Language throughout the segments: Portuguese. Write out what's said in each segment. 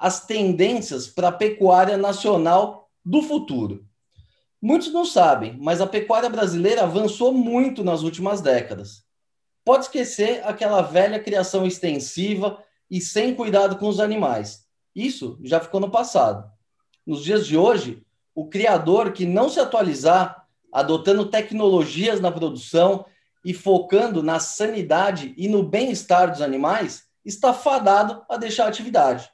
as tendências para a pecuária nacional do futuro. Muitos não sabem, mas a pecuária brasileira avançou muito nas últimas décadas. Pode esquecer aquela velha criação extensiva e sem cuidado com os animais. Isso já ficou no passado. Nos dias de hoje, o criador que não se atualizar, adotando tecnologias na produção e focando na sanidade e no bem-estar dos animais, está fadado a deixar a atividade.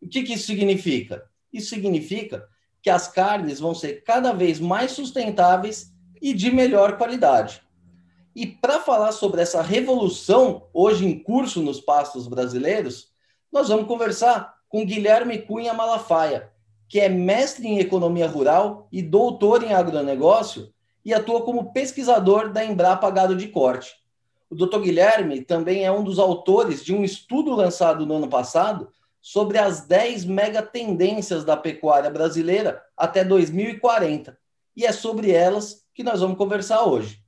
O que, que isso significa? Isso significa que as carnes vão ser cada vez mais sustentáveis e de melhor qualidade. E para falar sobre essa revolução hoje em curso nos pastos brasileiros, nós vamos conversar com Guilherme Cunha Malafaia, que é mestre em economia rural e doutor em agronegócio e atua como pesquisador da Embrapa Gado de Corte. O Dr. Guilherme também é um dos autores de um estudo lançado no ano passado sobre as 10 megatendências da pecuária brasileira até 2040. E é sobre elas que nós vamos conversar hoje.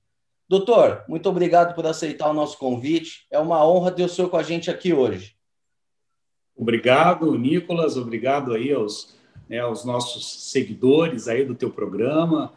Doutor, muito obrigado por aceitar o nosso convite. É uma honra ter o senhor com a gente aqui hoje. Obrigado, Nicolas. Obrigado aí aos, né, aos nossos seguidores aí do teu programa.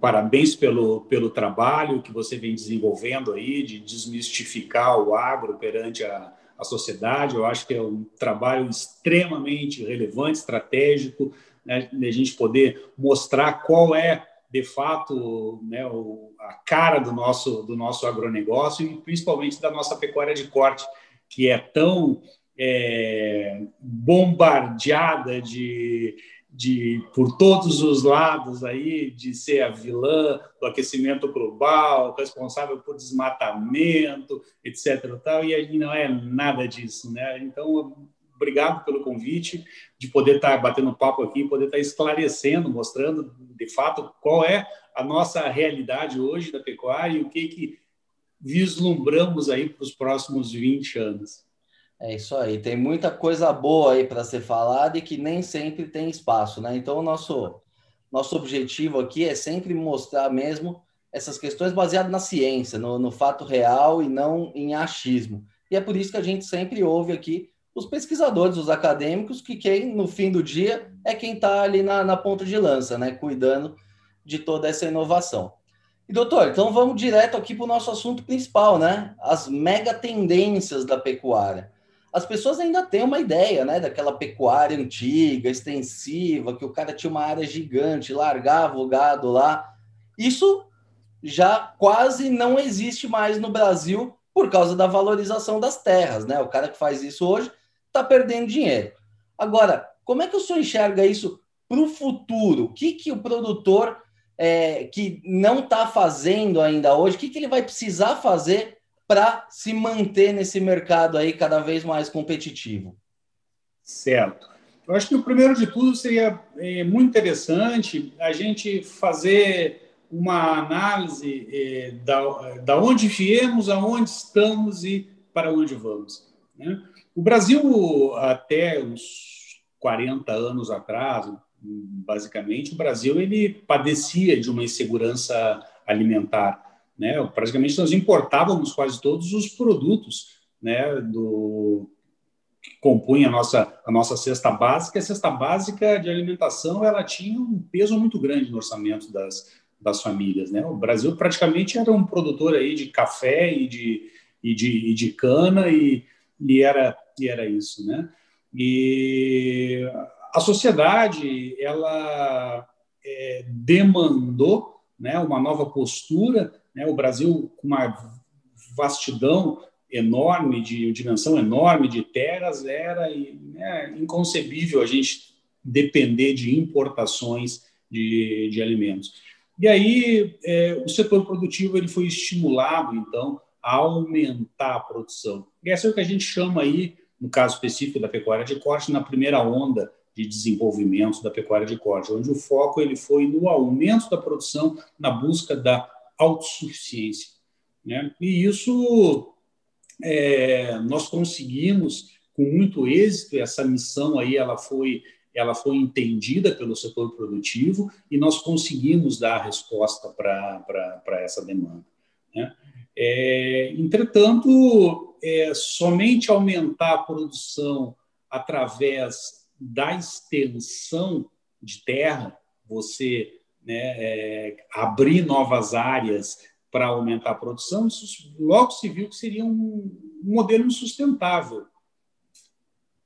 Parabéns pelo, pelo trabalho que você vem desenvolvendo aí de desmistificar o agro perante a, a sociedade. Eu acho que é um trabalho extremamente relevante, estratégico, né, de a gente poder mostrar qual é, de fato, né, o, a cara do nosso, do nosso agronegócio e principalmente da nossa pecuária de corte, que é tão é, bombardeada de de por todos os lados aí de ser a vilã do aquecimento global, responsável por desmatamento, etc. Tal, e aí não é nada disso, né? Então, obrigado pelo convite de poder estar batendo papo aqui, poder estar esclarecendo, mostrando de fato qual é a nossa realidade hoje da pecuária e o que que vislumbramos aí para os próximos 20 anos. É isso aí, tem muita coisa boa aí para ser falada e que nem sempre tem espaço, né? Então, o nosso, nosso objetivo aqui é sempre mostrar mesmo essas questões baseadas na ciência, no, no fato real e não em achismo. E é por isso que a gente sempre ouve aqui os pesquisadores, os acadêmicos, que quem, no fim do dia, é quem está ali na, na ponta de lança, né? Cuidando de toda essa inovação. E, doutor, então vamos direto aqui para o nosso assunto principal, né? As mega tendências da pecuária as pessoas ainda têm uma ideia, né, daquela pecuária antiga, extensiva, que o cara tinha uma área gigante, largava o gado lá. Isso já quase não existe mais no Brasil por causa da valorização das terras, né? O cara que faz isso hoje está perdendo dinheiro. Agora, como é que o senhor enxerga isso para o futuro? O que, que o produtor é, que não está fazendo ainda hoje, o que, que ele vai precisar fazer para se manter nesse mercado aí cada vez mais competitivo? Certo. Eu acho que o primeiro de tudo seria é, muito interessante a gente fazer uma análise é, da, da onde viemos, aonde estamos e para onde vamos. Né? O Brasil, até uns 40 anos atrás, basicamente, o Brasil ele padecia de uma insegurança alimentar. Né? Praticamente nós importávamos quase todos os produtos né, do, que compunha a nossa, a nossa cesta básica. A cesta básica de alimentação ela tinha um peso muito grande no orçamento das, das famílias. Né? O Brasil praticamente era um produtor aí de café e de, e de, e de cana e, e, era, e era isso. Né? E a sociedade ela é, demandou né, uma nova postura né? O Brasil, com uma vastidão enorme, de dimensão enorme de terras, era né, inconcebível a gente depender de importações de, de alimentos. E aí é, o setor produtivo ele foi estimulado, então, a aumentar a produção. E essa é o que a gente chama aí, no caso específico da pecuária de corte, na primeira onda de de desenvolvimento da pecuária de corte, onde o foco ele foi no aumento da produção, na busca da autossuficiência. Né? E isso é, nós conseguimos com muito êxito, essa missão aí ela foi ela foi entendida pelo setor produtivo e nós conseguimos dar a resposta para essa demanda. Né? É, entretanto, é, somente aumentar a produção através da extensão de terra, você né, é, abrir novas áreas para aumentar a produção, isso logo se viu que seria um, modelo insustentável,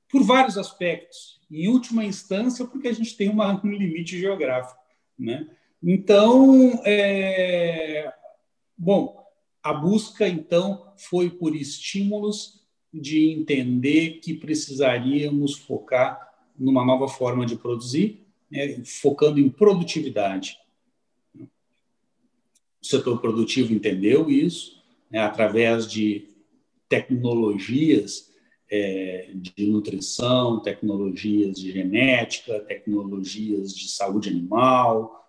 por vários aspectos. Em última instância, porque a gente tem uma, um limite geográfico. Né? Então, é, bom, a busca, então, foi por estímulos de entender que precisaríamos focar numa nova forma de produzir, né, focando em produtividade. O setor produtivo entendeu isso, né, através de tecnologias é, de nutrição, tecnologias de genética, tecnologias de saúde animal,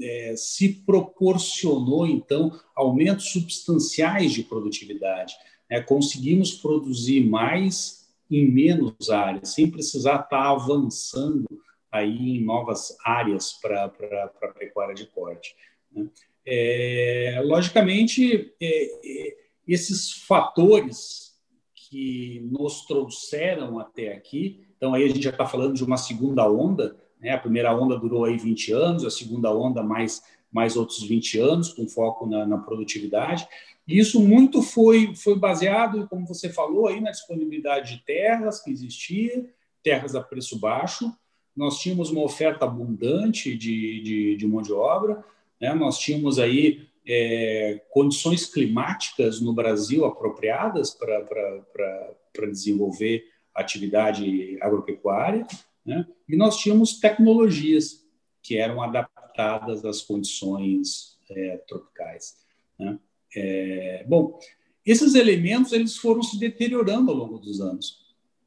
é, se proporcionou, então, aumentos substanciais de produtividade. É, conseguimos produzir mais em menos áreas, sem precisar estar avançando aí em novas áreas para a pecuária de corte. Né? É, logicamente, é, é, esses fatores que nos trouxeram até aqui, então aí a gente já está falando de uma segunda onda, né? A primeira onda durou aí 20 anos, a segunda onda mais, mais outros 20 anos, com foco na, na produtividade. E isso muito foi, foi baseado, como você falou, aí na disponibilidade de terras que existia, terras a preço baixo. Nós tínhamos uma oferta abundante de, de, de mão de obra, né? nós tínhamos aí é, condições climáticas no Brasil apropriadas para desenvolver atividade agropecuária. Né? E nós tínhamos tecnologias que eram adaptadas às condições é, tropicais. Né? É, bom, esses elementos eles foram se deteriorando ao longo dos anos.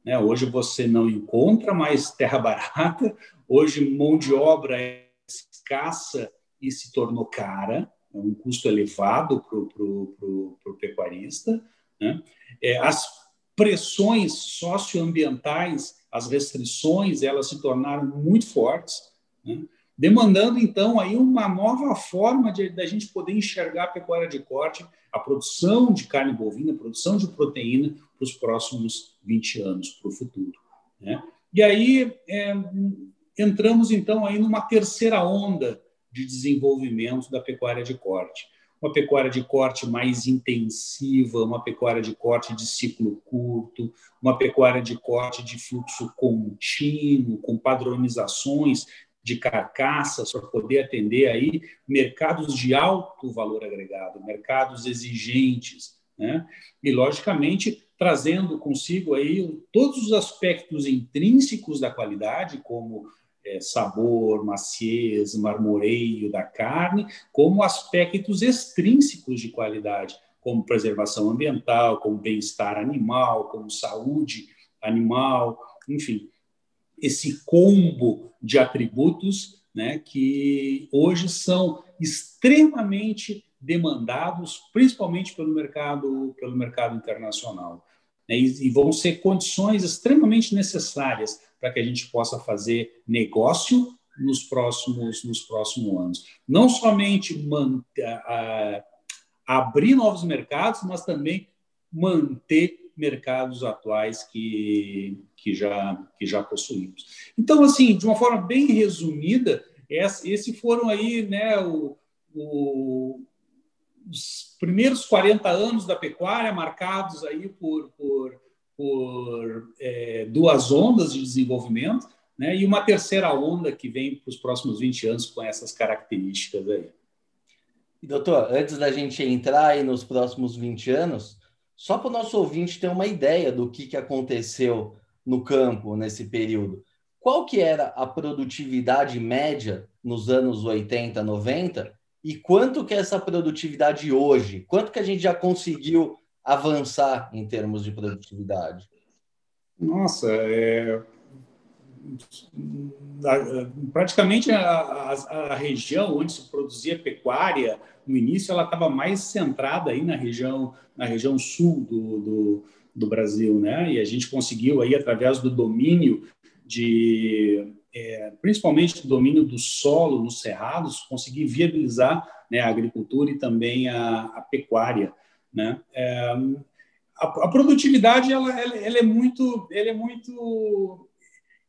Né? Hoje você não encontra mais terra barata, hoje mão de obra é escassa e se tornou cara, é um custo elevado para o pecuarista. Né? É, as pressões socioambientais as restrições elas se tornaram muito fortes, né? Demandando então aí uma nova forma de da gente poder enxergar a pecuária de corte, a produção de carne bovina, a produção de proteína para os próximos 20 anos, para o futuro. Né? E aí é, entramos então aí numa terceira onda de desenvolvimento da pecuária de corte uma pecuária de corte mais intensiva, uma pecuária de corte de ciclo curto, uma pecuária de corte de fluxo contínuo, com padronizações de carcaças para poder atender aí mercados de alto valor agregado, mercados exigentes, né? E logicamente trazendo consigo aí todos os aspectos intrínsecos da qualidade, como é, sabor, maciez, marmoreio da carne, como aspectos extrínsecos de qualidade, como preservação ambiental, como bem-estar animal, como saúde animal, enfim, esse combo de atributos né, que hoje são extremamente demandados, principalmente pelo mercado, pelo mercado internacional. Né, e, vão ser condições extremamente necessárias para que a gente possa fazer negócio nos próximos, nos próximos anos. Não somente manter, a, abrir novos mercados, mas também manter mercados atuais que, que, já, que já possuímos. Então, assim, de uma forma bem resumida, esses foram aí né, o, o, os primeiros 40 anos da pecuária, marcados aí por, por por é, duas ondas de desenvolvimento, né, e uma terceira onda que vem para os próximos 20 anos com essas características aí. Doutor, antes da gente entrar aí nos próximos 20 anos, só para o nosso ouvinte ter uma ideia do que, que aconteceu no campo nesse período, qual que era a produtividade média nos anos 80, 90 e quanto que é essa produtividade hoje? Quanto que a gente já conseguiu avançar em termos de produtividade? Nossa, é... praticamente a, a, a, região onde se produzia pecuária no início ela estava mais centrada aí na região na região sul do, do, do, Brasil, né? E a gente conseguiu aí através do domínio de é, principalmente do domínio do solo nos cerrados conseguir viabilizar né, a agricultura e também a, a pecuária, né? É, a, produtividade ela, ela, ela, é muito ela é muito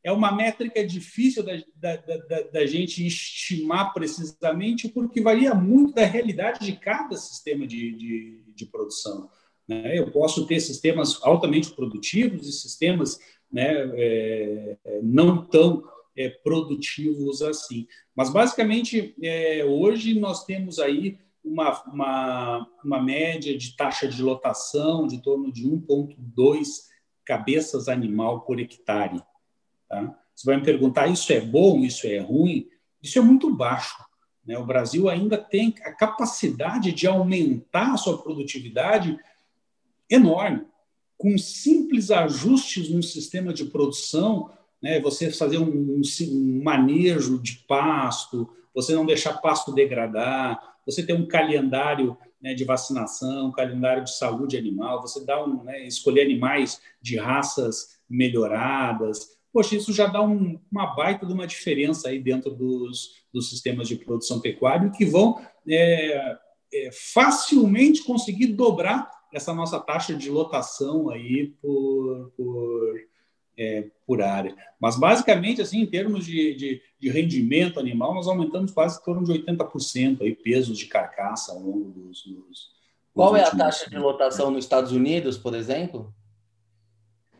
é uma métrica difícil da, da, da, da, gente estimar precisamente, porque varia muito da realidade de cada sistema de, de, de produção. Né? Eu posso ter sistemas altamente produtivos e sistemas né, é, não tão é, produtivos assim. Mas, basicamente, é, hoje nós temos aí uma, uma, uma média de taxa de lotação de torno de 1,2 cabeças animal por hectare. Tá? Você vai me perguntar, isso é bom, isso é ruim? Isso é muito baixo. Né? O Brasil ainda tem a capacidade de aumentar a sua produtividade enorme. Com simples ajustes no sistema de produção, né? você fazer um, um, manejo de pasto, você não deixar pasto degradar, você ter um calendário né, de vacinação, um calendário de saúde animal, você dá um, né, escolher animais de raças melhoradas, poxa, isso já dá um, uma baita de uma diferença aí dentro dos, dos sistemas de produção pecuária que vão é, é, facilmente conseguir dobrar essa nossa taxa de lotação aí por, por, é, por área. Mas, basicamente, assim, em termos de, de, de, rendimento animal, nós aumentamos quase em torno de 80% aí, pesos de carcaça ao longo dos... dos Qual é a taxa de lotação nos Estados Unidos, por exemplo?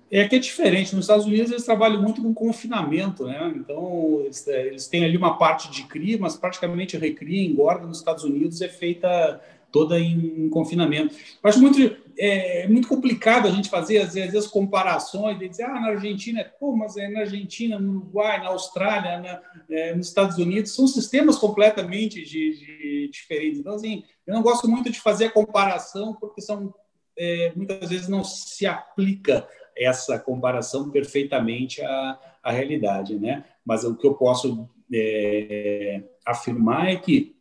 É que é diferente. Nos Estados Unidos eles trabalham muito com confinamento, né? Então eles, é, eles têm ali uma parte de cria, mas praticamente recria, engorda nos Estados Unidos é feita toda em, confinamento. Eu acho muito é, muito complicado a gente fazer às vezes, as comparações e dizer ah na Argentina, pô, mas é na Argentina, no Uruguai, na Austrália, na, é, nos Estados Unidos são sistemas completamente de, de, diferentes. Então assim, eu não gosto muito de fazer a comparação porque são é, muitas vezes não se aplica essa comparação perfeitamente à, à realidade, né? Mas o que eu posso é, afirmar é que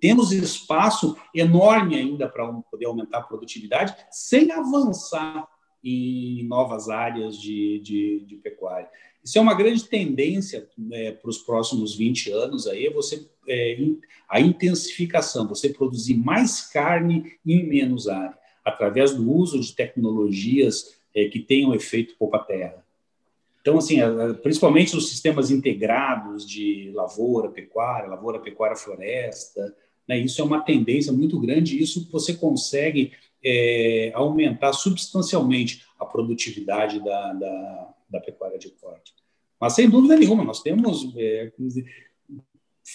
temos espaço enorme ainda para poder aumentar a produtividade sem avançar em novas áreas de, de, de pecuária. Isso é uma grande tendência né, para os próximos 20 anos aí, é você é, a intensificação, você produzir mais carne em menos área, através do uso de tecnologias é, que tenham efeito poupa-terra. Então, assim, principalmente os sistemas integrados de lavoura, pecuária, lavoura, pecuária, floresta, né, isso é uma tendência muito grande isso você consegue é, aumentar substancialmente a produtividade da, da, da, pecuária de corte. Mas, sem dúvida nenhuma, nós temos é,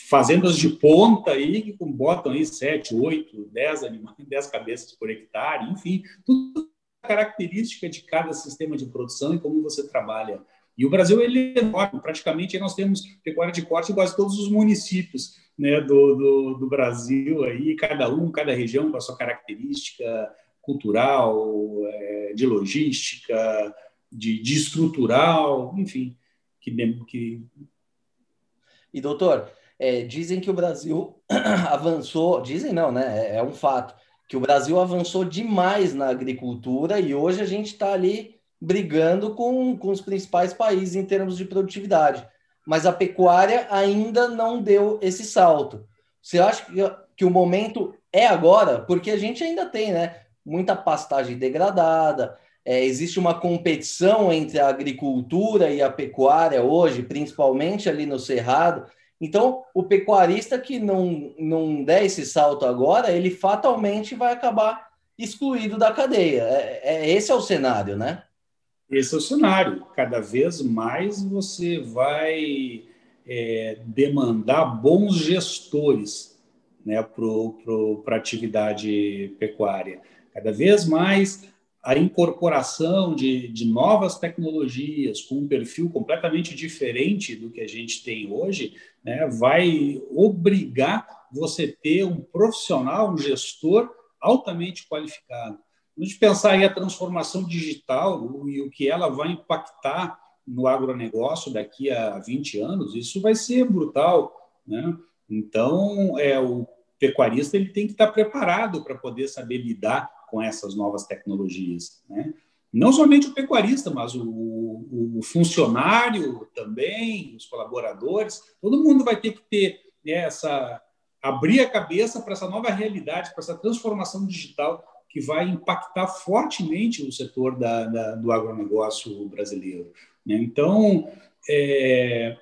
fazendas de ponta aí que botam aí 7, 8, 10 animais, 10 cabeças por hectare, enfim, tudo característica de cada sistema de produção e como você trabalha. E o Brasil ele é enorme, praticamente nós temos pecuária de corte em quase todos os municípios né, do, do, do, Brasil, aí, cada um, cada região com a sua característica cultural, é, de logística, de, de estrutural, enfim. Que, que... E, doutor, é, dizem que o Brasil avançou, dizem não, né? É, é um fato que o Brasil avançou demais na agricultura e hoje a gente está ali brigando com, com os principais países em termos de produtividade. Mas a pecuária ainda não deu esse salto. Você acha que, que o momento é agora? Porque a gente ainda tem né, muita pastagem degradada, é, existe uma competição entre a agricultura e a pecuária hoje, principalmente ali no Cerrado. Então, o pecuarista que não, não der esse salto agora, ele fatalmente vai acabar excluído da cadeia. É, é, esse é o cenário, né? Esse é o cenário. Cada vez mais você vai é, demandar bons gestores né, para a atividade pecuária. Cada vez mais a incorporação de, de novas tecnologias com um perfil completamente diferente do que a gente tem hoje, né, vai obrigar você ter um profissional, um gestor altamente qualificado. A gente pensar aí a transformação digital e o que ela vai impactar no agronegócio daqui a 20 anos, isso vai ser brutal. Né? Então, é, o pecuarista ele tem que estar preparado para poder saber lidar com essas novas tecnologias. Né? Não somente o pecuarista, mas o, o, funcionário também, os colaboradores, todo mundo vai ter que ter né, essa abrir a cabeça para essa nova realidade, para essa transformação digital que vai impactar fortemente o setor da, da, do agronegócio brasileiro. Né? Então, é,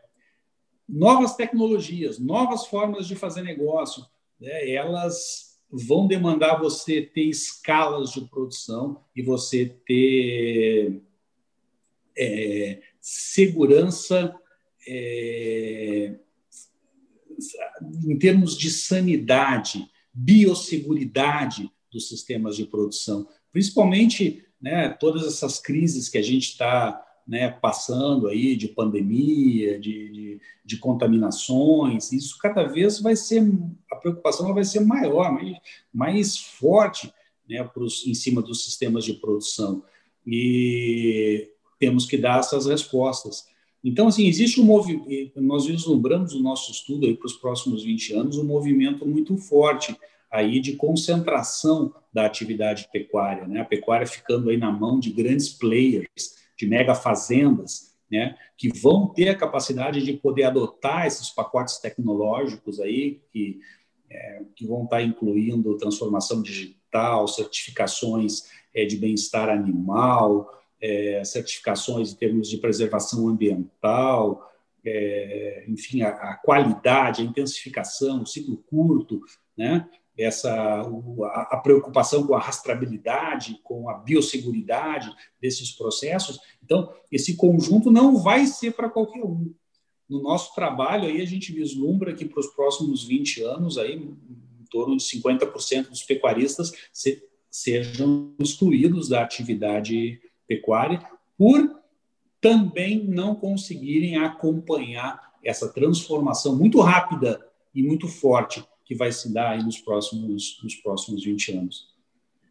novas tecnologias, novas formas de fazer negócio, né? elas vão demandar você ter escalas de produção e você ter é, segurança é, em termos de sanidade, biosseguridade dos sistemas de produção, principalmente né, todas essas crises que a gente está né, passando aí de pandemia, de, de, de, contaminações, isso cada vez vai ser, a preocupação vai ser maior, mais, mais forte né, pros, em cima dos sistemas de produção. E temos que dar essas respostas. Então, assim, existe um movimento, nós vislumbramos o nosso estudo aí para os próximos 20 anos, um movimento muito forte aí de concentração da atividade pecuária, né? A pecuária ficando aí na mão de grandes players, de mega fazendas, né? Que vão ter a capacidade de poder adotar esses pacotes tecnológicos aí que é, que vão estar incluindo transformação digital, certificações é, de bem-estar animal, é, certificações em termos de preservação ambiental, é, enfim, a, a, qualidade, a intensificação, o ciclo curto, né? Essa a, preocupação com a rastreabilidade, com a biosseguridade desses processos. Então, esse conjunto não vai ser para qualquer um. No nosso trabalho, aí a gente vislumbra que para os próximos 20 anos, aí, em torno de 50% dos pecuaristas se, sejam excluídos da atividade pecuária por também não conseguirem acompanhar essa transformação muito rápida e muito forte que vai se dar nos próximos, nos próximos 20 anos.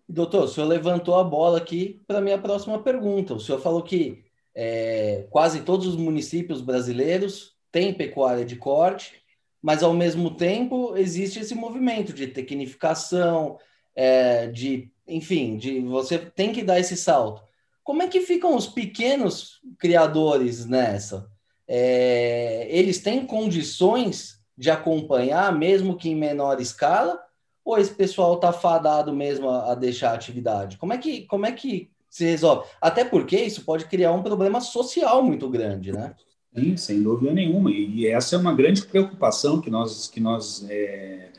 Doutor, o senhor levantou a bola aqui para a minha próxima pergunta. O senhor falou que é, quase todos os municípios brasileiros têm pecuária de corte, mas ao mesmo tempo existe esse movimento de tecnificação, é, de, enfim, de você tem que dar esse salto. Como é que ficam os pequenos criadores nessa? É, eles têm condições de acompanhar, mesmo que em menor escala? Ou esse pessoal está fadado mesmo a, a, deixar a atividade? Como é, que, como é que se resolve? Até porque isso pode criar um problema social muito grande, né? Sim, sem dúvida nenhuma. E essa é uma grande preocupação que nós, que nós é,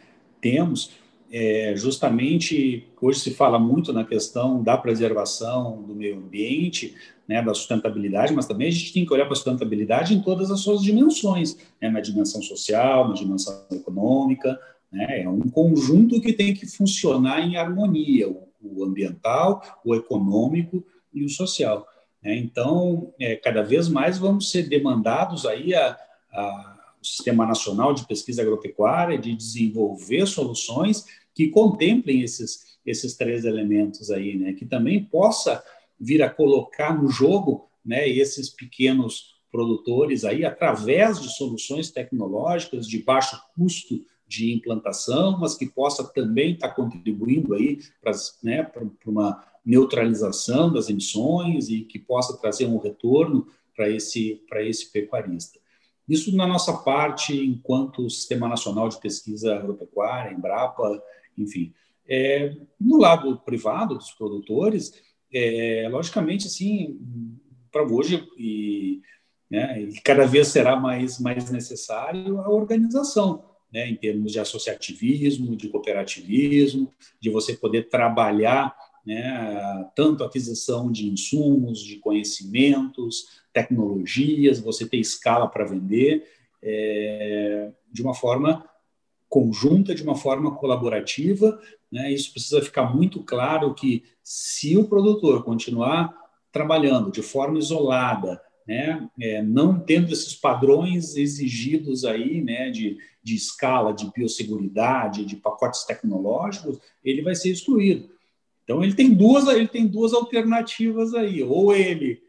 temos é, justamente hoje se fala muito na questão da preservação do meio ambiente, né, da sustentabilidade, mas também a gente tem que olhar para a sustentabilidade em todas as suas dimensões, né, na dimensão social, na dimensão econômica, né, é um conjunto que tem que funcionar em harmonia, o, o ambiental, o econômico e o social. Né? Então, é, cada vez mais vamos ser demandados aí a, a Sistema Nacional de Pesquisa Agropecuária, de desenvolver soluções que contemplem esses, esses três elementos aí, né? Que também possa vir a colocar no jogo, né? Esses pequenos produtores aí através de soluções tecnológicas de baixo custo de implantação, mas que possa também estar contribuindo aí para né, uma neutralização das emissões e que possa trazer um retorno para esse para esse pecuarista. Isso na nossa parte, enquanto Sistema Nacional de Pesquisa Agropecuária, Embrapa, enfim. É, no lado privado dos produtores, é, logicamente, assim, para hoje, e, né, e cada vez será mais, mais necessário a organização, né, em termos de associativismo, de cooperativismo, de você poder trabalhar né, tanto aquisição de insumos, de conhecimentos, tecnologias, você ter escala para vender é, de uma forma conjunta, de uma forma colaborativa. Né? Isso precisa ficar muito claro que se o produtor continuar trabalhando de forma isolada, né, é, não tendo esses padrões exigidos aí, né, de, de escala, de biosseguridade, de pacotes tecnológicos, ele vai ser excluído. Então ele tem duas, ele tem duas alternativas aí, ou ele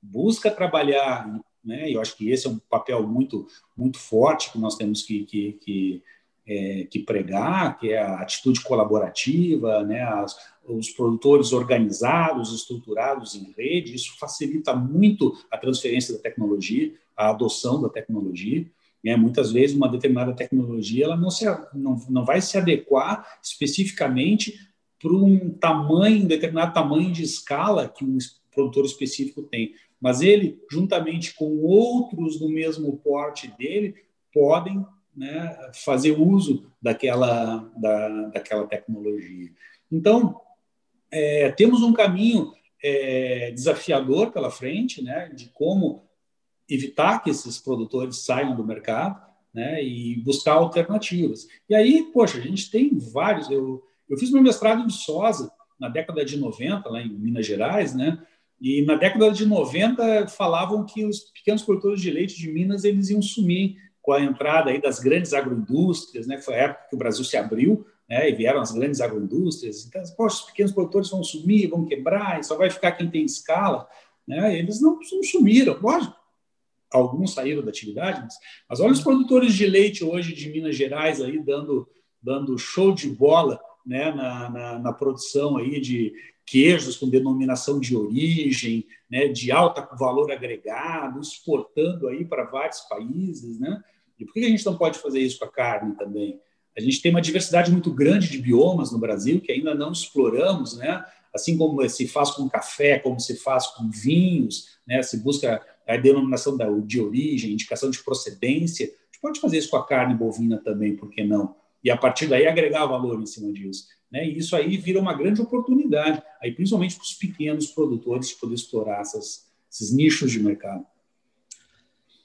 busca trabalhar, né? Eu acho que esse é um papel muito muito forte que nós temos que, que, que é, que pregar, que é a atitude colaborativa, né, as, os produtores organizados, estruturados em rede, isso facilita muito a transferência da tecnologia, a adoção da tecnologia. Né? Muitas vezes, uma determinada tecnologia ela não, se, não, não vai se adequar especificamente para um tamanho, um determinado tamanho de escala que um produtor específico tem. Mas ele, juntamente com outros do mesmo porte dele, podem né, fazer uso daquela, da, daquela tecnologia. Então, é, temos um caminho é, desafiador pela frente, né, de como evitar que esses produtores saiam do mercado, né, e buscar alternativas. E aí, poxa, a gente tem vários. Eu, eu fiz meu mestrado em soja na década de 90, lá em Minas Gerais, né, e na década de 90 falavam que os pequenos produtores de leite de Minas eles iam sumir com a entrada aí das grandes agroindústrias, né? Foi a época que o Brasil se abriu, né? E vieram as grandes agroindústrias. Então, poxa, os pequenos produtores vão sumir, vão quebrar, e só vai ficar quem tem escala, né? Eles não, não sumiram, lógico. Alguns saíram da atividade, mas, mas olha os produtores de leite hoje de Minas Gerais aí dando dando show de bola, né? Na, na, na produção aí de queijos com denominação de origem, né, de alto valor agregado, exportando aí para vários países, né? E por que a gente não pode fazer isso com a carne também? A gente tem uma diversidade muito grande de biomas no Brasil que ainda não exploramos, né? Assim como se faz com café, como se faz com vinhos, né? Se busca a denominação de origem, indicação de procedência. A gente pode fazer isso com a carne bovina também, por que não? E a partir daí agregar valor em cima disso. Né? E isso aí vira uma grande oportunidade, aí principalmente para os pequenos produtores de poder explorar essas, esses nichos de mercado.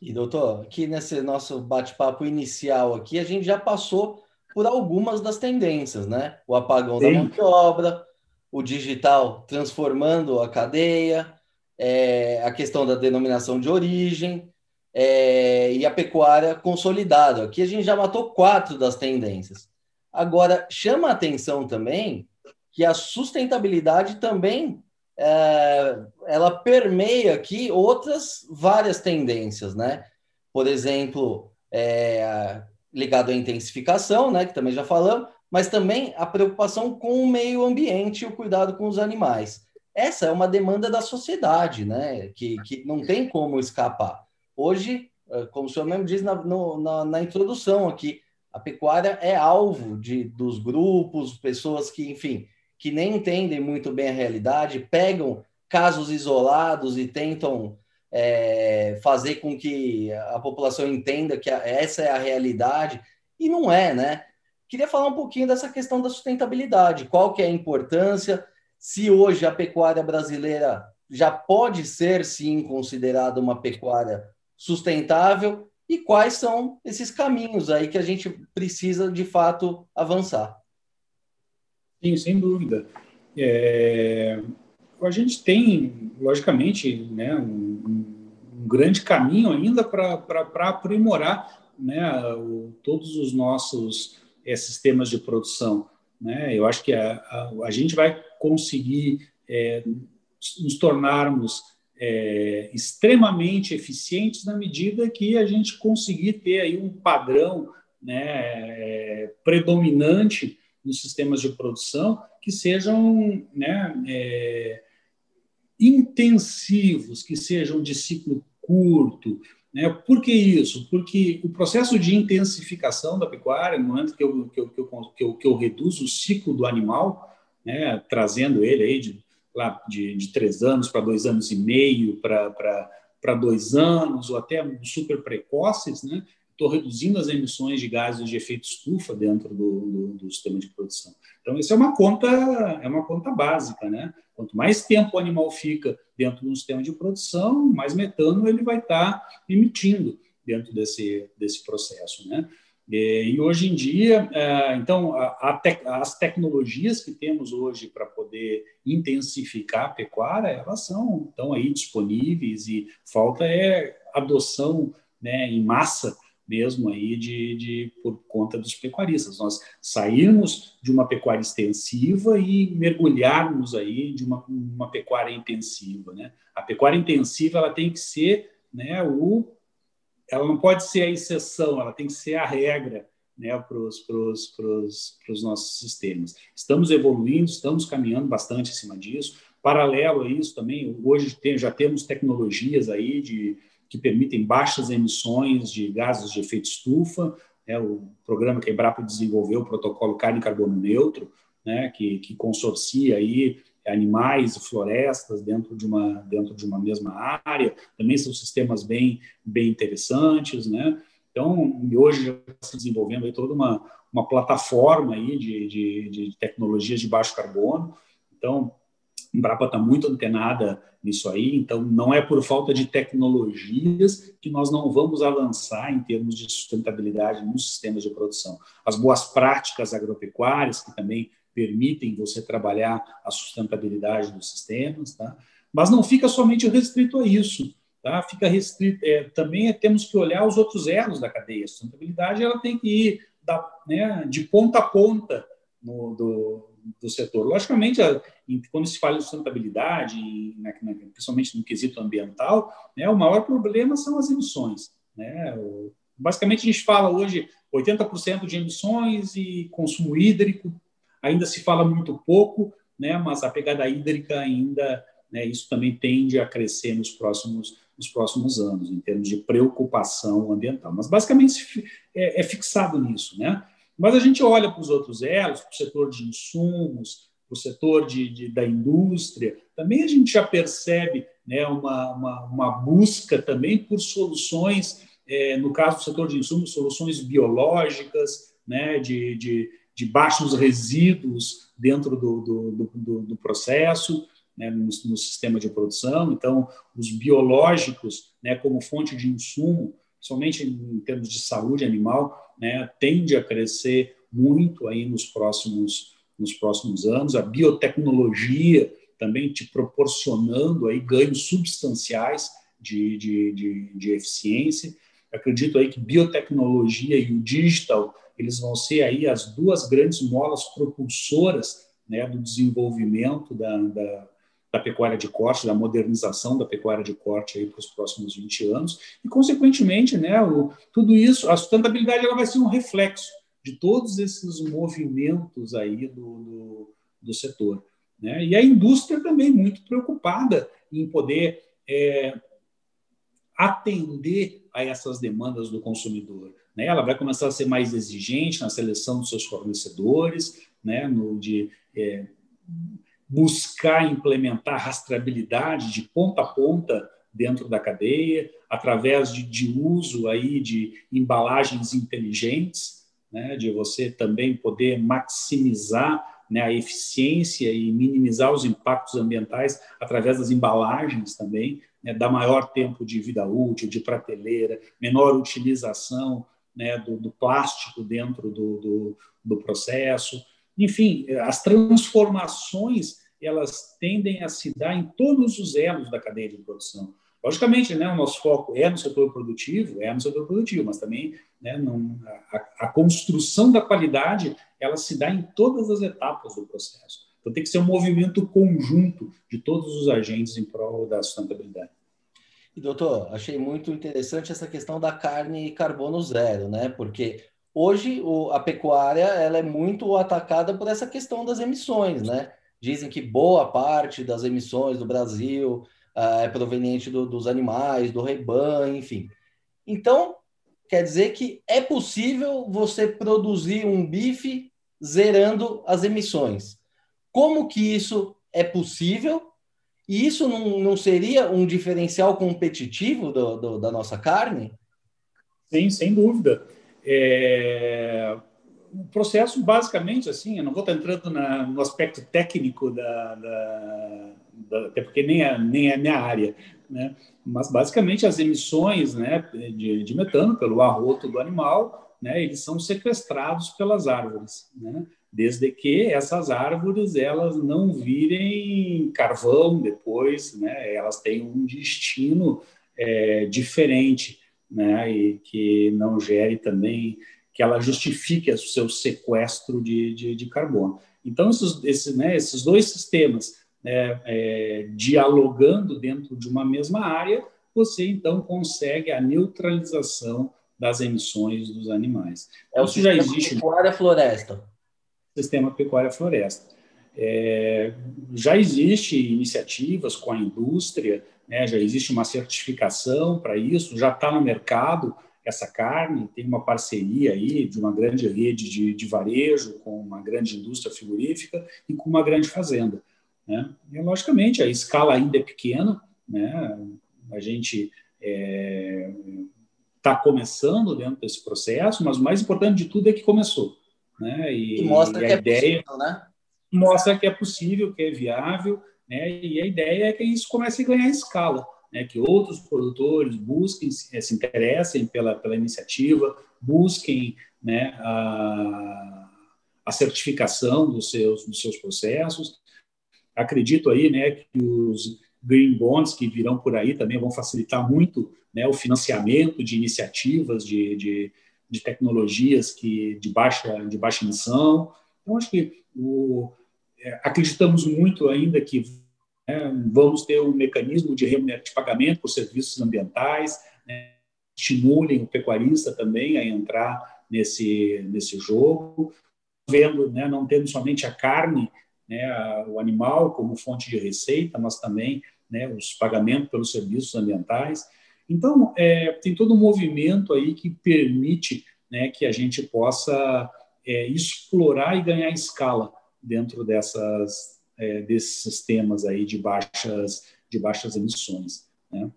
E doutor, aqui nesse nosso bate-papo inicial aqui, a gente já passou por algumas das tendências, né? O apagão Sim. da mão de obra, o digital transformando a cadeia, é, a questão da denominação de origem é, e a pecuária consolidada. Aqui a gente já matou quatro das tendências. Agora, chama a atenção também que a sustentabilidade também é, ela permeia aqui outras várias tendências, né? Por exemplo, é, ligado à intensificação, né, que também já falamos, mas também a preocupação com o meio ambiente e o cuidado com os animais. Essa é uma demanda da sociedade, né, que, que não tem como escapar. Hoje, é, como o senhor mesmo diz na, no, na, na introdução aqui, a pecuária é alvo de, dos grupos, pessoas que, enfim, que nem entendem muito bem a realidade, pegam casos isolados e tentam é, fazer com que a população entenda que essa é a realidade, e não é, né? Queria falar um pouquinho dessa questão da sustentabilidade, qual que é a importância, se hoje a pecuária brasileira já pode ser, sim, considerada uma pecuária sustentável, e quais são esses caminhos aí que a gente precisa, de fato, avançar. Sim, sem dúvida. É, a gente tem, logicamente, né, um, um grande caminho ainda para aprimorar né, o, todos os nossos é, sistemas de produção. Né? Eu acho que a, a, a gente vai conseguir é, nos tornarmos é, extremamente eficientes na medida que a gente conseguir ter aí um padrão né, é, predominante nos sistemas de produção que sejam né, é, intensivos, que sejam de ciclo curto. Né? Por que isso? Porque o processo de intensificação da pecuária, no momento que eu, que eu, que eu, que eu, que eu reduzo o ciclo do animal, né, trazendo ele aí de, lá, de, de três anos para dois anos e meio, para dois anos, ou até super precoces, né, estou reduzindo as emissões de gases de efeito estufa dentro do, do, do, sistema de produção. Então, isso é uma conta, é uma conta básica, né? Quanto mais tempo o animal fica dentro de um sistema de produção, mais metano ele vai estar emitindo dentro desse, desse processo, né? E hoje em dia, é, então, as tecnologias que temos hoje para poder intensificar a pecuária, elas são estão aí disponíveis e falta é adoção né, em massa mesmo aí de, de, por conta dos pecuaristas. Nós sairmos de uma pecuária extensiva e mergulharmos aí de uma, uma pecuária intensiva. Né? A pecuária intensiva ela tem que ser né, o, ela não pode ser a exceção, ela tem que ser a regra né, para os nossos sistemas. Estamos evoluindo, estamos caminhando bastante em cima disso. Paralelo a isso também, hoje tem, já temos tecnologias aí de, que permitem baixas emissões de gases de efeito estufa. Né, o programa que a Embrapa desenvolveu, o protocolo carne carbono neutro, né, que, que consorcia aí animais e florestas dentro de uma dentro de uma mesma área também são sistemas bem bem interessantes né então, hoje já se desenvolvendo aí toda uma, uma plataforma aí de, de, de tecnologias de baixo carbono. Então, a Embrapa está muito antenada nisso aí, então não é por falta de tecnologias que nós não vamos avançar em termos de sustentabilidade nos sistemas de produção. As boas práticas agropecuárias, que também permitem você trabalhar a sustentabilidade dos sistemas, tá? mas não fica somente restrito a isso. Tá? Fica restrito. É, também é, temos que olhar os outros elos da cadeia. A sustentabilidade ela tem que ir da, né, de ponta a ponta no, do, do setor. Logicamente, quando se fala de sustentabilidade, né, principalmente no quesito ambiental, né, o maior problema são as emissões. Né? Basicamente, a gente fala hoje 80% de emissões e consumo hídrico, ainda se fala muito pouco, né, mas a pegada hídrica ainda, né, isso também tende a crescer nos próximos nos próximos anos, em termos de preocupação ambiental. Mas, basicamente, é, é fixado nisso. Né? Mas a gente olha para os outros elos, para o setor de insumos, para o setor de, de, da indústria, também a gente já percebe né, uma, uma, uma busca também por soluções, é, no caso do setor de insumos, soluções biológicas, né, de, de, de baixos resíduos dentro do, do, do, do processo né, no, no, sistema de produção. Então, os biológicos, né, como fonte de insumo, somente em termos de saúde animal, né, tende a crescer muito aí nos próximos nos próximos anos. A biotecnologia também te proporcionando aí ganhos substanciais de, de, de, de eficiência. Acredito aí que biotecnologia e o digital eles vão ser aí as duas grandes molas propulsoras né, do desenvolvimento da, da, da pecuária de corte, da modernização da pecuária de corte aí para os próximos 20 anos, e, consequentemente, né, o, tudo isso, a sustentabilidade ela vai ser um reflexo de todos esses movimentos aí do, do, do setor. Né? E a indústria também muito preocupada em poder é, atender a essas demandas do consumidor. Né? Ela vai começar a ser mais exigente na seleção dos seus fornecedores, né? no, de é, buscar implementar rastreabilidade de ponta a ponta dentro da cadeia, através de, de uso aí de embalagens inteligentes, né, de você também poder maximizar né, a eficiência e minimizar os impactos ambientais através das embalagens também, né, dar maior tempo de vida útil, de prateleira, menor utilização né, do, do, plástico dentro do, do, do processo. Enfim, as transformações elas tendem a se dar em todos os elos da cadeia de produção. Logicamente, né, o nosso foco é no setor produtivo, é no setor produtivo, mas também né, não, a, a, construção da qualidade ela se dá em todas as etapas do processo. Então tem que ser um movimento conjunto de todos os agentes em prol da sustentabilidade. Doutor, achei muito interessante essa questão da carne carbono zero, né? Porque hoje o, a pecuária ela é muito atacada por essa questão das emissões, né? Dizem que boa parte das emissões do Brasil uh, é proveniente do, dos animais, do rebanho, enfim. Então, quer dizer que é possível você produzir um bife zerando as emissões. Como que isso é possível? E isso não, não seria um diferencial competitivo do, do, da nossa carne? Sim, sem dúvida. É, o processo, basicamente, assim, eu não vou estar entrando na, no aspecto técnico da, da, da, até porque nem é, nem é minha área, né? Mas basicamente as emissões, né, de, de metano pelo arroto do animal, né, eles são sequestrados pelas árvores, né? Desde que essas árvores elas não virem carvão depois, né? Elas têm um destino é, diferente. né, e que não gere também, que ela justifique o seu sequestro de, de, de carbono. Então, esses, esses, né, esses dois sistemas né, é, dialogando dentro de uma mesma área, você então consegue a neutralização das emissões dos animais. É o Isso já existe. Pecuária-floresta. Sistema pecuária-floresta. É, já existe iniciativas com a indústria, né, já existe uma certificação para isso, já está no mercado essa carne, tem uma parceria aí de uma grande rede de, de varejo com uma grande indústria frigorífica e com uma grande fazenda. Né? E, logicamente, a escala ainda é pequena, né? a gente está é, tá começando dentro desse processo, mas o mais importante de tudo é que começou. Né? E, e mostra e que é ideia, possível, né? mostra que é possível, que é viável, né? E a ideia é que isso comece a ganhar escala, né? Que outros produtores busquem eh, se interessem pela pela iniciativa, busquem, né? A, a certificação dos seus dos seus processos. Acredito aí, né? Que os green bonds que virão por aí também vão facilitar muito, né? O financiamento de iniciativas de, de de tecnologias que de baixa de baixa emissão. Então acho que o, é, acreditamos muito ainda que né, vamos ter um mecanismo de, de pagamento por serviços ambientais, né, estimulem o pecuarista também a entrar nesse, nesse jogo, vendo, né, não tendo somente a carne, né, a, o animal como fonte de receita, mas também né, os pagamentos pelos serviços ambientais. Então, é, tem todo um movimento aí que permite né, que a gente possa é, explorar e ganhar escala dentro dessas, é, desses sistemas aí de baixas, de baixas emissões. Né?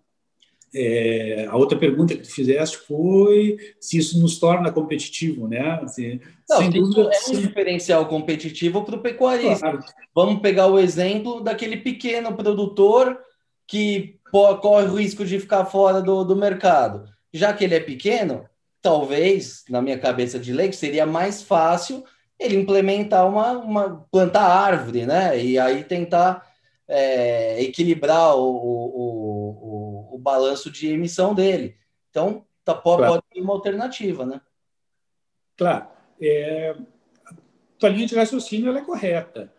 É, a outra pergunta que tu fizeste foi se isso nos torna competitivo, né? Assim, Não, sem dúvida, é um diferencial competitivo para o pecuarista. Claro. Vamos pegar o exemplo daquele pequeno produtor que corre o risco de ficar fora do, do mercado. Já que ele é pequeno, talvez, na minha cabeça de leigo, seria mais fácil ele implementar uma, uma plantar árvore, né? E aí tentar é, equilibrar o, o, o, o, balanço de emissão dele. Então, tá, pode, claro. pode uma alternativa, né? Claro. É, a linha de raciocínio é correta.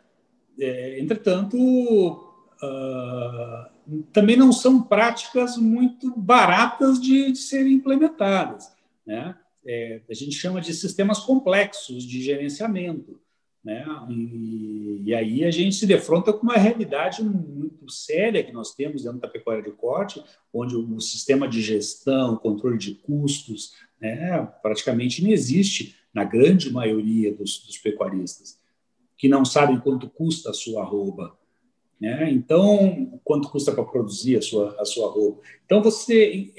É, entretanto, uh, também não são práticas muito baratas de, de serem implementadas. Né? é, a gente chama de sistemas complexos de gerenciamento. Né? E, e, aí a gente se defronta com uma realidade muito séria que nós temos dentro da pecuária de corte, onde o sistema de gestão, controle de custos, né, praticamente não existe na grande maioria dos, dos pecuaristas, que não sabem quanto custa a sua arroba. Né? Então, quanto custa para produzir a sua, a sua arroba. Então, você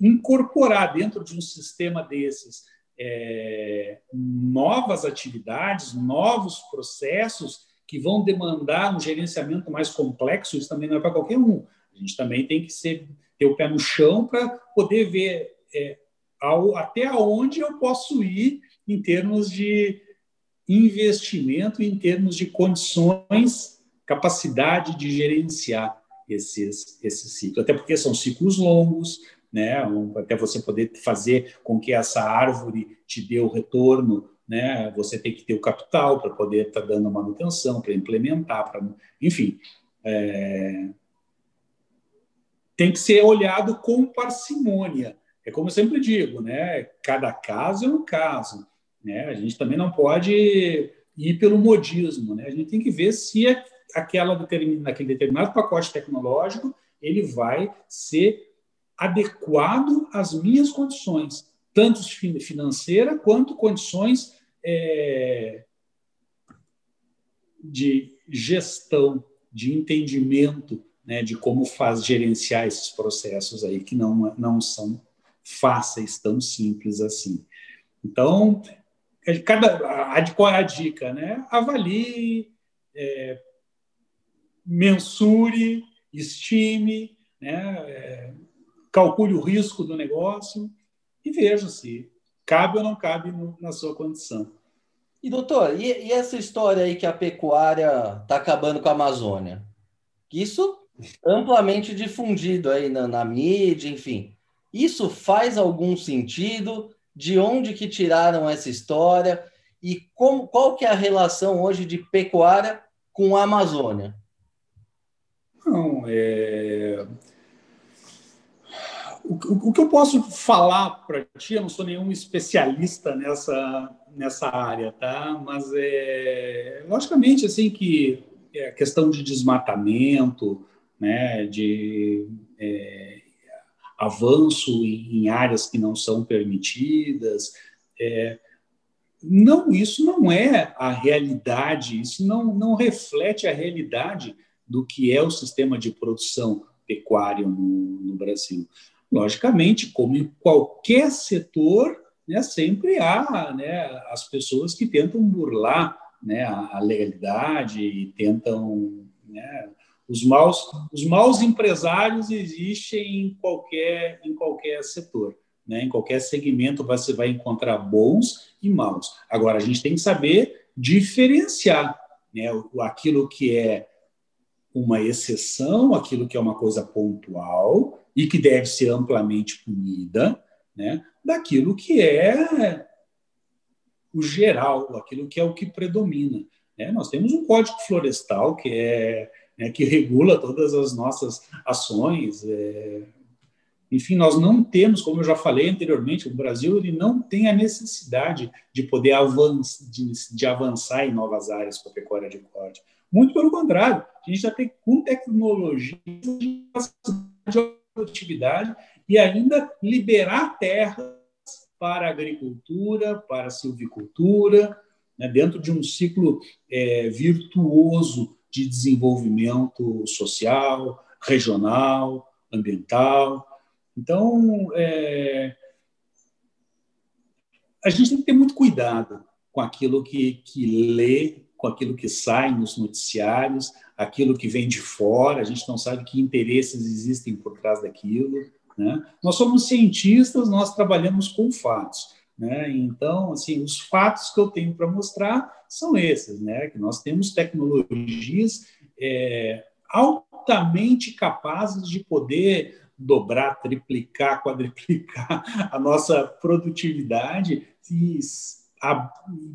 incorporar dentro de um sistema desses é, novas atividades, novos processos que vão demandar um gerenciamento mais complexo, isso também não é para qualquer um. A gente também tem que ser, ter o pé no chão para poder ver é, ao, até onde eu posso ir em termos de investimento, em termos de condições, capacidade de gerenciar esses, esses ciclos. Até porque são ciclos longos, né? Até você poder fazer com que essa árvore te dê o retorno, né? Você tem que ter o capital para poder estar tá dando manutenção, para implementar, para, enfim, é... tem que ser olhado com parcimônia. É como eu sempre digo, né? Cada caso é um caso, né? A gente também não pode ir pelo modismo, né? A gente tem que ver se aquela determina, aquele determinado pacote tecnológico ele vai ser adequado às minhas condições, tanto financeira quanto condições é, de gestão, de entendimento né, de como faz gerenciar esses processos aí que não, não são fáceis, tão simples assim. Então, cada, a, qual é a dica? Né? Avalie, é, mensure, estime, né? É, calcule o risco do negócio e veja se cabe ou não cabe no, na sua condição. E doutor, e, e, essa história aí que a pecuária está acabando com a Amazônia? Isso amplamente difundido aí na, na mídia, enfim. Isso faz algum sentido? De onde que tiraram essa história? E como, qual que é a relação hoje de pecuária com a Amazônia? Não, é... O, o, que eu posso falar para ti, eu não sou nenhum especialista nessa, nessa área, tá? Mas é logicamente assim que é a questão de desmatamento, né, de é, avanço em, em, áreas que não são permitidas, é, não, isso não é a realidade, isso não, não reflete a realidade do que é o sistema de produção pecuário no, no Brasil. Logicamente, como em qualquer setor, né, sempre há né, as pessoas que tentam burlar né, a, legalidade e tentam. Né, os, maus, os maus empresários existem em qualquer, em qualquer setor. Né? Em qualquer segmento você vai encontrar bons e maus. Agora, a gente tem que saber diferenciar né? aquilo que é uma exceção, aquilo que é uma coisa pontual e que deve ser amplamente punida, né? daquilo que é o geral, aquilo que é o que predomina. Né? Nós temos um código florestal que é né, que regula todas as nossas ações, é, enfim, nós não temos, como eu já falei anteriormente, o Brasil ele não tem a necessidade de poder avançar, de, de avançar em novas áreas para a pecuária de corte. Muito pelo contrário, a gente já tem com tecnologia de produtividade e ainda liberar terras para agricultura, para silvicultura, né, dentro de um ciclo é, virtuoso de desenvolvimento social, regional, ambiental, então, é, a gente tem que ter muito cuidado com aquilo que, que lê, com aquilo que sai nos noticiários, aquilo que vem de fora, a gente não sabe que interesses existem por trás daquilo. Né? Nós somos cientistas, nós trabalhamos com fatos. Né? Então, assim, os fatos que eu tenho para mostrar são esses, né? que nós temos tecnologias é, altamente capazes de poder dobrar, triplicar, quadriplicar a nossa produtividade e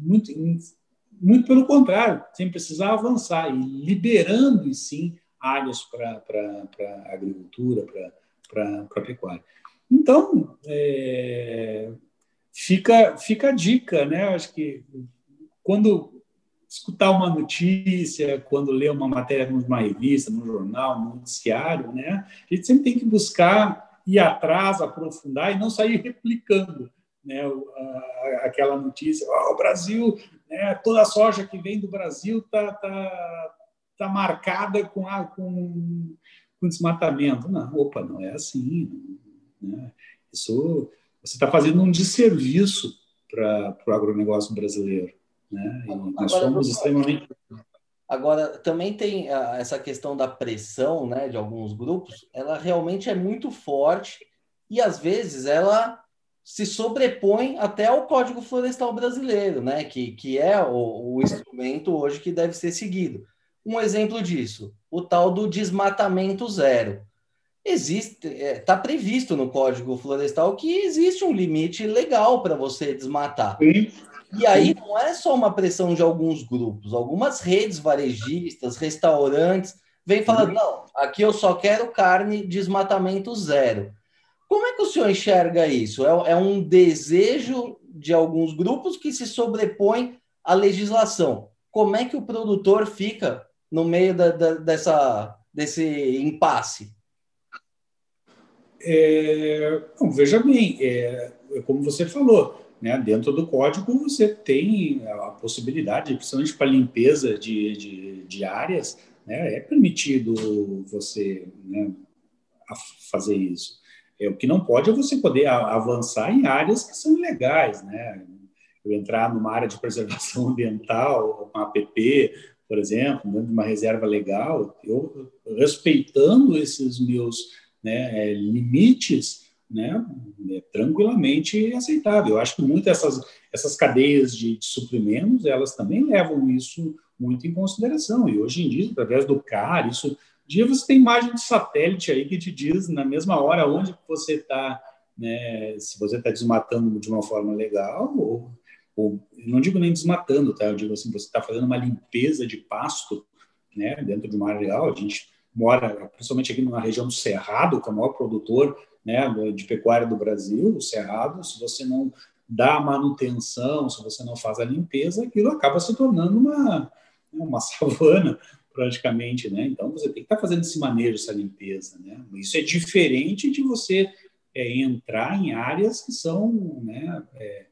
muito, muito pelo contrário, sem precisar avançar e liberando, sim, áreas para a agricultura, para a pecuária. Então, é, fica, fica a dica, né? Acho que quando escutar uma notícia, quando lê uma matéria numa revista, num jornal, num noticiário, né? A gente sempre tem que buscar ir atrás, aprofundar e não sair replicando, né? Aquela notícia, oh, o Brasil, né? Toda a soja que vem do Brasil tá tá, tá marcada com a, com, com desmatamento. Não, opa, não é assim. Né? Isso você está fazendo um desserviço para o agronegócio brasileiro. Né? E nós agora, somos extremamente. Agora, também tem essa questão da pressão né, de alguns grupos, ela realmente é muito forte e, às vezes, ela se sobrepõe até ao Código Florestal Brasileiro, né, que, que é o, o instrumento hoje que deve ser seguido. Um exemplo disso, o tal do desmatamento zero. Existe, está é, tá previsto no Código Florestal que existe um limite legal para você desmatar. Sim. E aí não é só uma pressão de alguns grupos, algumas redes varejistas, restaurantes, vêm falando, não, aqui eu só quero carne desmatamento zero. Como é que o senhor enxerga isso? É, é um desejo de alguns grupos que se sobrepõe à legislação. Como é que o produtor fica no meio da, da, dessa, desse impasse? É, bom, veja bem, é, como você falou, né, dentro do código você tem a possibilidade, principalmente para limpeza de, de, de áreas, né, é permitido você né, fazer isso. É, o que não pode é você poder avançar em áreas que são ilegais, né? Eu entrar numa área de preservação ambiental, uma APP, por exemplo, dentro de uma reserva legal, eu respeitando esses meus né, limites, né, é tranquilamente aceitável. Eu acho que muitas essas, essas cadeias de, de, suprimentos, elas também levam isso muito em consideração. E hoje em dia, através do CAR, isso dia você tem imagem de satélite aí que te diz na mesma hora onde você está né, se você está desmatando de uma forma legal, ou, ou não digo nem desmatando, tá? Eu digo assim, você está fazendo uma limpeza de pasto, né, dentro de uma área legal. A gente mora, principalmente aqui na região do Cerrado, que é o maior produtor né, de pecuária do Brasil, o Cerrado. Se você não dá manutenção, se você não faz a limpeza, aquilo acaba se tornando uma uma savana praticamente, né? Então você tem que estar tá fazendo esse manejo, essa limpeza, né? Isso é diferente de você é, entrar em áreas que são né, é,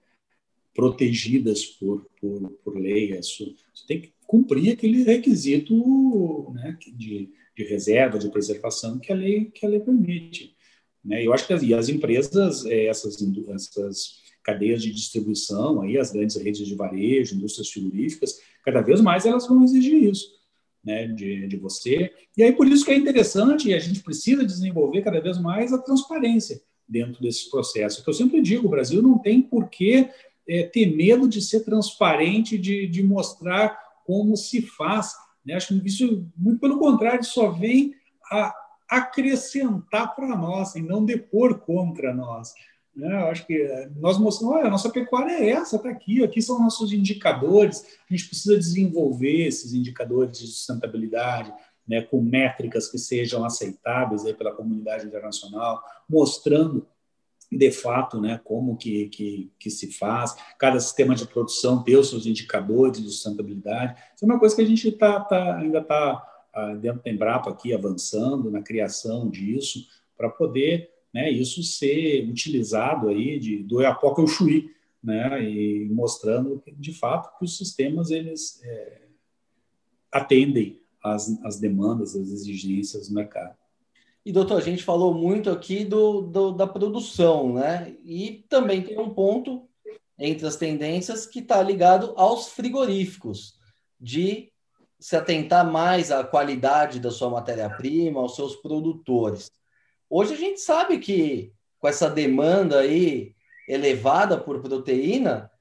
protegidas por, por, por lei. Você tem que cumprir aquele requisito né, de, de reserva, de preservação que a lei, que a lei permite. Né? Eu acho que as, as empresas, é, essas, essas cadeias de distribuição, aí, as grandes redes de varejo, indústrias frigoríficas, cada vez mais elas vão exigir isso né, de, de você. E aí, por isso que é interessante e a gente precisa desenvolver cada vez mais a transparência dentro desse processo. Que eu sempre digo, o Brasil não tem por que é, ter medo de ser transparente, de, de mostrar como se faz. Né? Acho que isso, muito pelo contrário, só vem a acrescentar para nós e não depor contra nós. Né? Eu acho que nós mostramos, olha, a nossa pecuária é essa, está aqui, aqui são nossos indicadores, a gente precisa desenvolver esses indicadores de sustentabilidade, né, com métricas que sejam aceitáveis aí pela comunidade internacional, mostrando de fato né, como que, que, que se faz, cada sistema de produção ter os seus indicadores de sustentabilidade. Isso é uma coisa que a gente tá, tá ainda está ah, dentro da Embrapa aqui avançando na criação disso, para poder né, isso ser utilizado aí de, do Eapoca ao Chuí, né, e mostrando de fato que os sistemas eles é, atendem as, as demandas, as exigências do mercado. E, doutor, a gente falou muito aqui do, do, da produção, né? E também tem um ponto entre as tendências que está ligado aos frigoríficos, de se atentar mais à qualidade da sua matéria-prima, aos seus produtores. Hoje a gente sabe que com essa demanda aí elevada por proteína,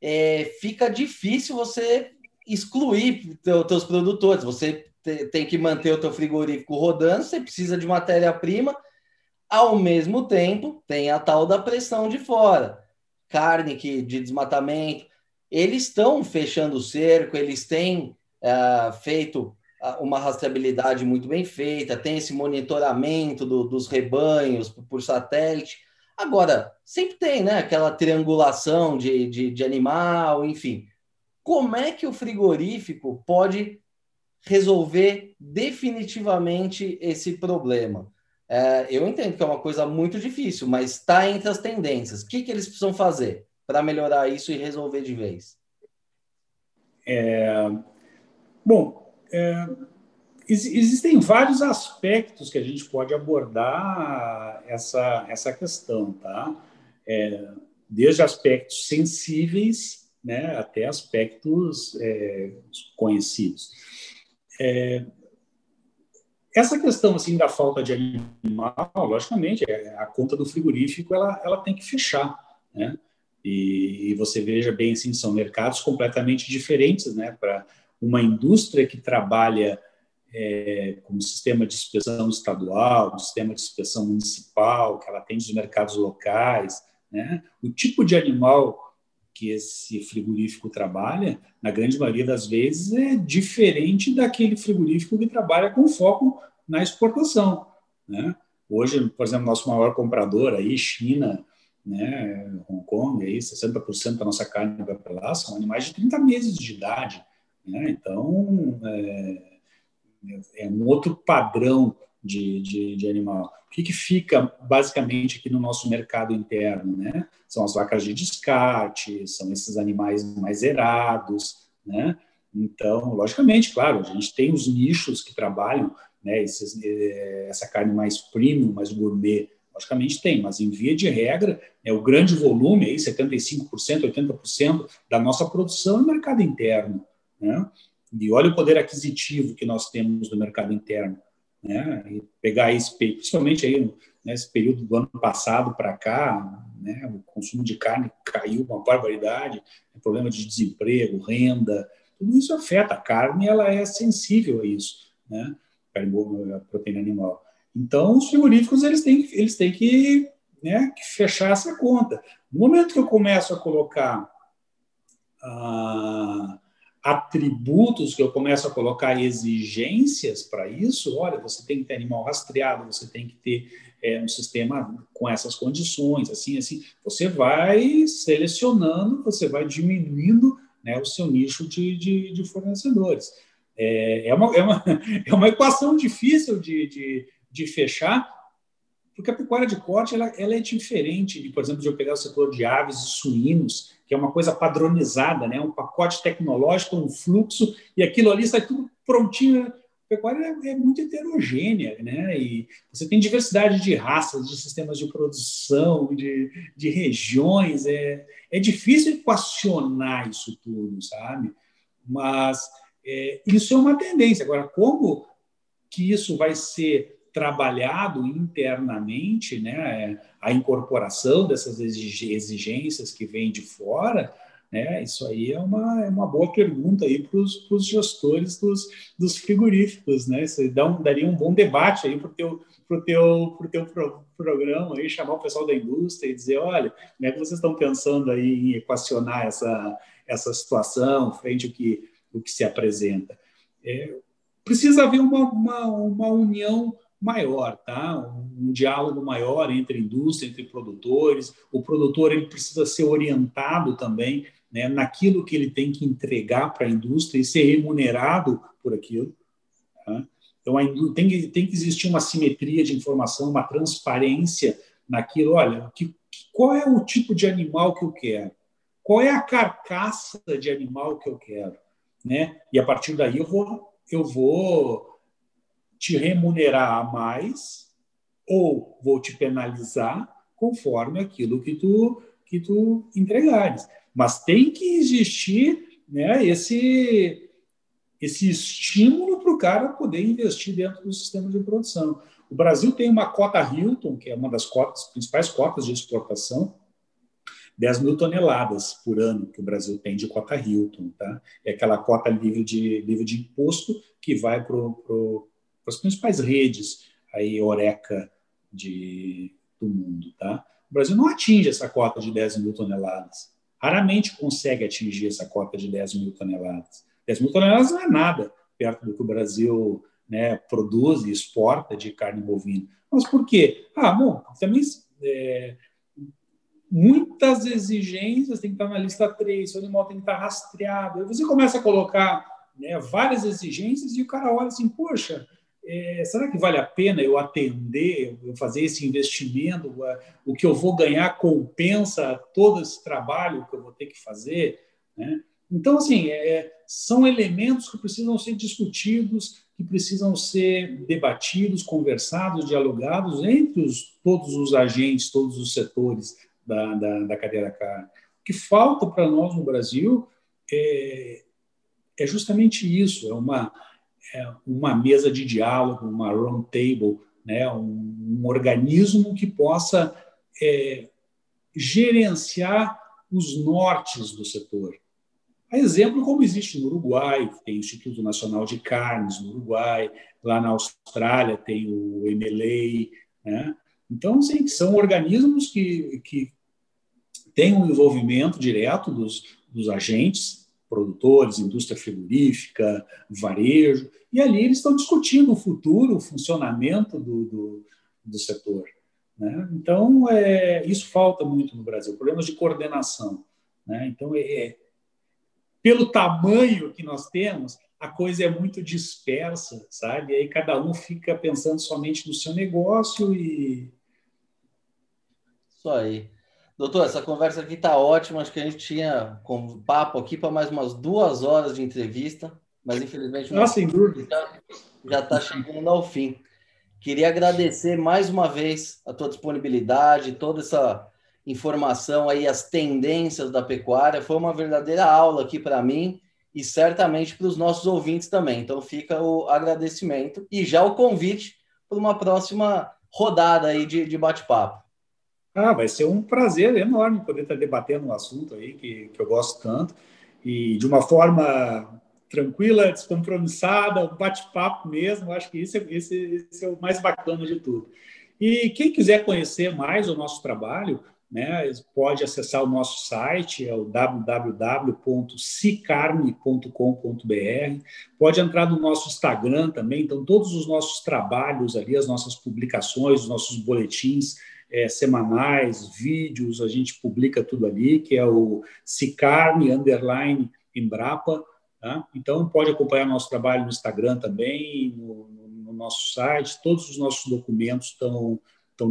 é, fica difícil você excluir os teus produtores. Você te, tem que manter o teu frigorífico rodando, você precisa de matéria-prima. Ao mesmo tempo, tem a tal da pressão de fora. Carne que, de desmatamento. Eles estão fechando o cerco, eles têm uh, feito uma rastreabilidade muito bem feita, tem esse monitoramento do, dos rebanhos por, satélite. Agora, sempre tem né, aquela triangulação de, de, de animal, enfim como é que o frigorífico pode resolver definitivamente esse problema? É, eu entendo que é uma coisa muito difícil, mas está entre as tendências. O que, que eles precisam fazer para melhorar isso e resolver de vez? É, bom, é, existem vários aspectos que a gente pode abordar essa, essa questão, tá? É, desde aspectos sensíveis né, até aspectos é, conhecidos. É, essa questão assim da falta de animal, logicamente, é, a conta do frigorífico ela, ela tem que fechar, né? E, e você veja bem assim, são mercados completamente diferentes, né? Para uma indústria que trabalha é, com sistema de inspeção estadual, sistema de inspeção municipal, que ela atende os mercados locais, né? O tipo de animal que esse frigorífico trabalha, na grande maioria das vezes, é diferente daquele frigorífico que trabalha com foco na exportação. Né? Hoje, por exemplo, nosso maior comprador aí, China, né, Hong Kong, aí 60% da nossa carne vai para lá, são animais de 30 meses de idade. Né? Então, é, é um outro padrão de, de, de animal. O que, que fica basicamente aqui no nosso mercado interno? Né? São as vacas de descarte, são esses animais mais erados. Né? Então, logicamente, claro, a gente tem os nichos que trabalham né, esses, eh, essa carne mais premium, mais gourmet, logicamente tem, mas em via de regra, é o grande volume, aí 75%, 80% da nossa produção é mercado interno. Né? E olha o poder aquisitivo que nós temos no mercado interno né? E pegar esse, principalmente aí nesse período do ano passado para cá, né? O consumo de carne caiu uma barbaridade, problema de desemprego, renda, tudo isso afeta a carne, ela é sensível a isso, né? A proteína animal. Então, os frigoríficos eles têm, eles têm que né, que fechar essa conta. No momento que eu começo a colocar ah, atributos, que eu começo a colocar exigências para isso, olha, você tem que ter animal rastreado, você tem que ter é, um sistema com essas condições, assim, assim, você vai selecionando, você vai diminuindo né, o seu nicho de, de, de fornecedores. É, é, uma, é, uma, é uma equação difícil de, de, de fechar, porque a pecuária de corte ela, ela, é diferente, de, por exemplo, de eu pegar o setor de aves e suínos, que é uma coisa padronizada, né? um pacote tecnológico, um fluxo, e aquilo ali sai tudo prontinho. A pecuária é, é muito heterogênea, né? e você tem diversidade de raças, de sistemas de produção, de, de regiões. É, é difícil equacionar isso tudo, sabe? Mas é, isso é uma tendência. Agora, como que isso vai ser trabalhado internamente, né, a incorporação dessas exigências que vêm de fora, né, isso aí é uma, é uma boa pergunta para os gestores dos, dos frigoríficos, né, isso dá um, daria um bom debate para o teu, pro teu, pro teu pro, programa aí, chamar o pessoal da indústria e dizer, olha, como é que vocês estão pensando aí em equacionar essa, essa situação frente ao que, o que se apresenta? É, precisa haver uma, uma, uma união maior, tá? Um, diálogo maior entre indústria, entre produtores. O produtor ele precisa ser orientado também né, naquilo que ele tem que entregar para a indústria e ser remunerado por aquilo. Tá? Então, tem que, tem que existir uma simetria de informação, uma transparência naquilo. Olha, que, qual é o tipo de animal que eu quero? Qual é a carcaça de animal que eu quero? Né? E a partir daí eu vou, eu vou te remunerar mais ou vou te penalizar conforme aquilo que tu que tu entregares. Mas tem que existir né, esse esse estímulo para o cara poder investir dentro do sistema de produção. O Brasil tem uma cota Hilton, que é uma das cotas, principais cotas de exportação, 10 mil toneladas por ano que o Brasil tem de cota Hilton. Tá? É aquela cota livre de, livre de imposto que vai para o as principais redes aí Oreca de, do mundo. Tá? O Brasil não atinge essa cota de 10 mil toneladas. Raramente consegue atingir essa cota de 10 mil toneladas. 10 mil toneladas não é nada perto do que o Brasil né, produz e exporta de carne bovina. Mas por quê? Ah, bom, também é, muitas exigências tem que estar na lista 3, o animal tem que estar rastreado. Aí você começa a colocar né, várias exigências e o cara olha assim, poxa, é, será que vale a pena eu atender, eu fazer esse investimento? O que eu vou ganhar compensa todo esse trabalho que eu vou ter que fazer? Né? Então, assim, é, são elementos que precisam ser discutidos, que precisam ser debatidos, conversados, dialogados entre os, todos os agentes, todos os setores da, da, da cadeia da carne. O que falta para nós no Brasil é, é justamente isso, é uma é, uma mesa de diálogo, uma round table, né, um, um organismo que possa é, gerenciar os nortes do setor. A exemplo como existe no Uruguai, tem o Instituto Nacional de Carnes no Uruguai, lá na Austrália tem o MLA, né? Então, sim, são organismos que, que têm um envolvimento direto dos, dos agentes produtores, indústria frigorífica, varejo, e ali eles estão discutindo o futuro, o funcionamento do, do, do setor. Né? Então, é, isso falta muito no Brasil, problemas de coordenação. Né? Então, é, é, pelo tamanho que nós temos, a coisa é muito dispersa, sabe? E aí cada um fica pensando somente no seu negócio e. Isso aí. Doutor, essa conversa aqui está ótima. Acho que a gente tinha com papo aqui para mais umas duas horas de entrevista, mas infelizmente o nosso já está chegando ao fim. Queria agradecer mais uma vez a tua disponibilidade, toda essa informação aí, as tendências da pecuária. Foi uma verdadeira aula aqui para mim e certamente para os nossos ouvintes também. Então fica o agradecimento e já o convite para uma próxima rodada aí de, de bate-papo. Ah, vai ser um prazer enorme poder estar debatendo um assunto aí que, que eu gosto tanto e de uma forma tranquila, descompromissada, um bate-papo mesmo. Acho que isso é, esse, esse é o mais bacana de tudo. E quem quiser conhecer mais o nosso trabalho, né, pode acessar o nosso site, é o www.cicarne.com.br. Pode entrar no nosso Instagram também, então todos os nossos trabalhos ali, as nossas publicações, os nossos boletins é, semanais, vídeos, a gente publica tudo ali, que é o Cicarne Underline Embrapa. Tá? Então pode acompanhar nosso trabalho no Instagram também, no, no nosso site, todos os nossos documentos estão,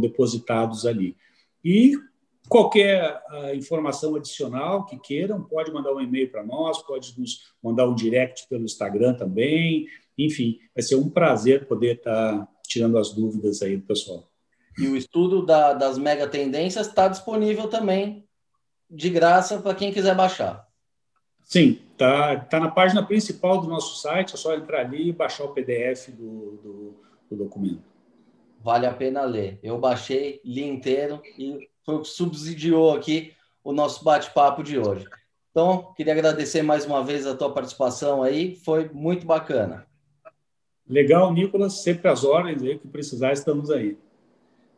depositados ali. E Qualquer uh, informação adicional que queiram, pode mandar um e-mail para nós, pode nos mandar um direct pelo Instagram também. Enfim, vai ser um prazer poder estar tá tirando as dúvidas aí do pessoal. E o estudo da, das mega tendências está disponível também de graça para quem quiser baixar. Sim, tá, tá na página principal do nosso site, é só entrar ali e baixar o PDF do, do, do documento. Vale a pena ler. Eu baixei, li inteiro e foi o que subsidiou aqui o nosso bate-papo de hoje. Então, queria agradecer mais uma vez a tua participação aí, foi muito bacana. Legal, Nicolas, sempre as ordens aí que precisar, estamos aí.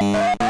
you